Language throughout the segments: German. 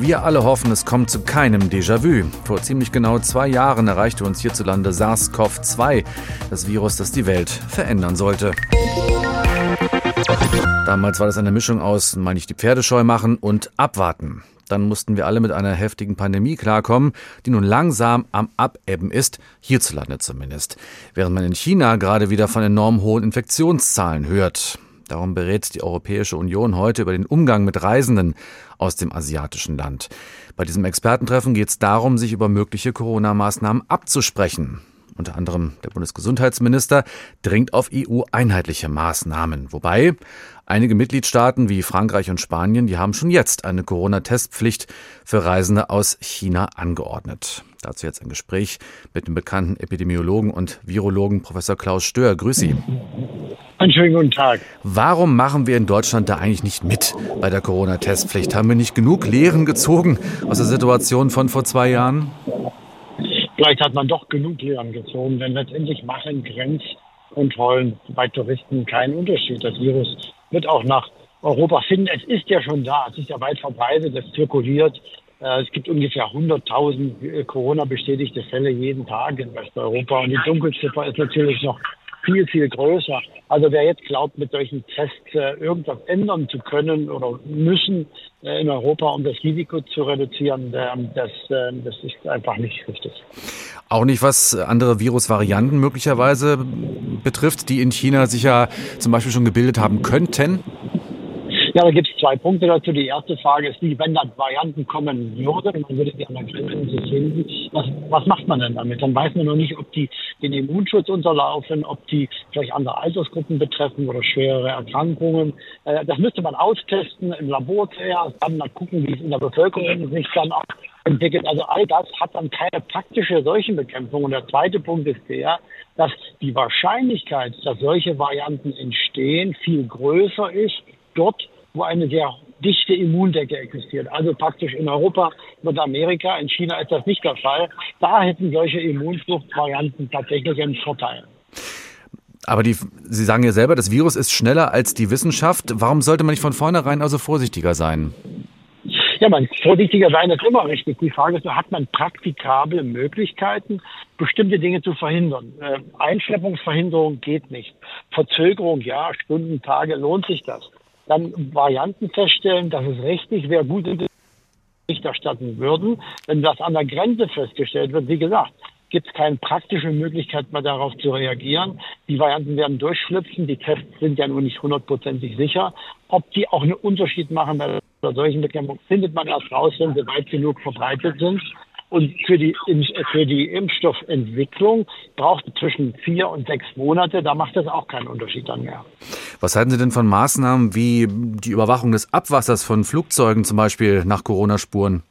Wir alle hoffen, es kommt zu keinem Déjà-vu. Vor ziemlich genau zwei Jahren erreichte uns hierzulande SARS-CoV-2, das Virus, das die Welt verändern sollte. Damals war das eine Mischung aus mal nicht die Pferde scheu machen und abwarten. Dann mussten wir alle mit einer heftigen Pandemie klarkommen, die nun langsam am Abebben ist, hierzulande zumindest. Während man in China gerade wieder von enorm hohen Infektionszahlen hört. Darum berät die Europäische Union heute über den Umgang mit Reisenden aus dem asiatischen Land. Bei diesem Expertentreffen geht es darum, sich über mögliche Corona-Maßnahmen abzusprechen. Unter anderem der Bundesgesundheitsminister dringt auf EU-einheitliche Maßnahmen. Wobei einige Mitgliedstaaten wie Frankreich und Spanien, die haben schon jetzt eine Corona-Testpflicht für Reisende aus China angeordnet. Dazu jetzt ein Gespräch mit dem bekannten Epidemiologen und Virologen Professor Klaus Stör. Grüß Sie. Einen schönen guten Tag. Warum machen wir in Deutschland da eigentlich nicht mit bei der Corona-Testpflicht? Haben wir nicht genug Lehren gezogen aus der Situation von vor zwei Jahren? Vielleicht hat man doch genug Lehren gezogen, denn letztendlich machen Grenzkontrollen bei Touristen keinen Unterschied. Das Virus wird auch nach Europa finden. Es ist ja schon da, es ist ja weit verbreitet, es zirkuliert. Äh, es gibt ungefähr 100.000 äh, Corona-bestätigte Fälle jeden Tag in Westeuropa. Und die Dunkelziffer ist natürlich noch viel, viel größer. Also wer jetzt glaubt, mit solchen Tests äh, irgendwas ändern zu können oder müssen in Europa, um das Risiko zu reduzieren, das, das ist einfach nicht richtig. Auch nicht, was andere Virusvarianten möglicherweise betrifft, die in China sich ja zum Beispiel schon gebildet haben könnten? Ja, da gibt es zwei Punkte dazu. Die erste Frage ist die, wenn dann Varianten kommen würden, man würde die an der Grenze finden, was, was macht man denn damit? Dann weiß man noch nicht, ob die den Immunschutz unterlaufen, ob die vielleicht andere Altersgruppen betreffen oder schwere Erkrankungen. Äh, das müsste man austesten im Labor zuerst, dann mal gucken, wie es in der Bevölkerung sich dann auch entwickelt. Also all das hat dann keine praktische Seuchenbekämpfung. Und der zweite Punkt ist der, dass die Wahrscheinlichkeit, dass solche Varianten entstehen, viel größer ist dort, wo eine sehr dichte Immundecke existiert. Also praktisch in Europa und Amerika, in China ist das nicht der Fall. Da hätten solche Immunfluchtvarianten tatsächlich einen Vorteil. Aber die, Sie sagen ja selber, das Virus ist schneller als die Wissenschaft. Warum sollte man nicht von vornherein also vorsichtiger sein? Ja, man vorsichtiger sein ist immer richtig. Die Frage ist, hat man praktikable Möglichkeiten, bestimmte Dinge zu verhindern? Äh, Einschleppungsverhinderung geht nicht. Verzögerung, ja, Stunden, Tage lohnt sich das dann Varianten feststellen, dass es richtig wäre, gut Bericht erstatten würden. Wenn das an der Grenze festgestellt wird, wie gesagt, gibt es keine praktische Möglichkeit mehr darauf zu reagieren. Die Varianten werden durchschlüpfen. Die Tests sind ja nun nicht hundertprozentig sicher. Ob die auch einen Unterschied machen bei der solchen Bekämpfung, findet man erst raus, wenn sie weit genug verbreitet sind. Und für die, für die Impfstoffentwicklung braucht es zwischen vier und sechs Monate. Da macht das auch keinen Unterschied dann mehr. Was halten Sie denn von Maßnahmen wie die Überwachung des Abwassers von Flugzeugen zum Beispiel nach Corona-Spuren?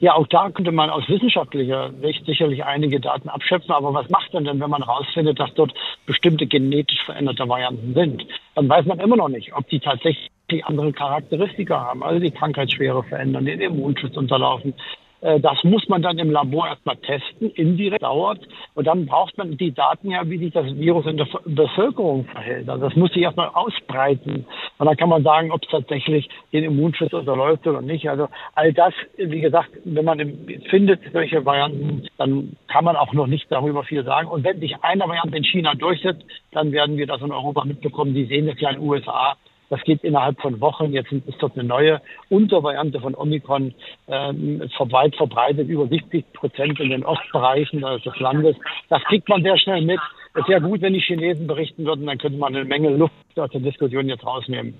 Ja, auch da könnte man aus wissenschaftlicher Sicht sicherlich einige Daten abschöpfen. Aber was macht man denn, wenn man herausfindet, dass dort bestimmte genetisch veränderte Varianten sind? Dann weiß man immer noch nicht, ob die tatsächlich andere Charakteristika haben, also die Krankheitsschwere verändern, den Immunschutz unterlaufen, das muss man dann im Labor erstmal testen, indirekt dauert. Und dann braucht man die Daten ja, wie sich das Virus in der Bevölkerung verhält. Also das muss sich erstmal ausbreiten. Und dann kann man sagen, ob es tatsächlich den Immunschutz unterläuft oder nicht. Also all das, wie gesagt, wenn man findet solche Varianten, dann kann man auch noch nicht darüber viel sagen. Und wenn sich eine Variante in China durchsetzt, dann werden wir das in Europa mitbekommen. Die sehen das ja in den USA. Das geht innerhalb von Wochen. Jetzt ist dort eine neue Untervariante von Omikron ähm, weit verbreitet, über 70 Prozent in den Ostbereichen des Landes. Das kriegt man sehr schnell mit. Es wäre gut, wenn die Chinesen berichten würden, dann könnte man eine Menge Luft aus der Diskussion jetzt rausnehmen.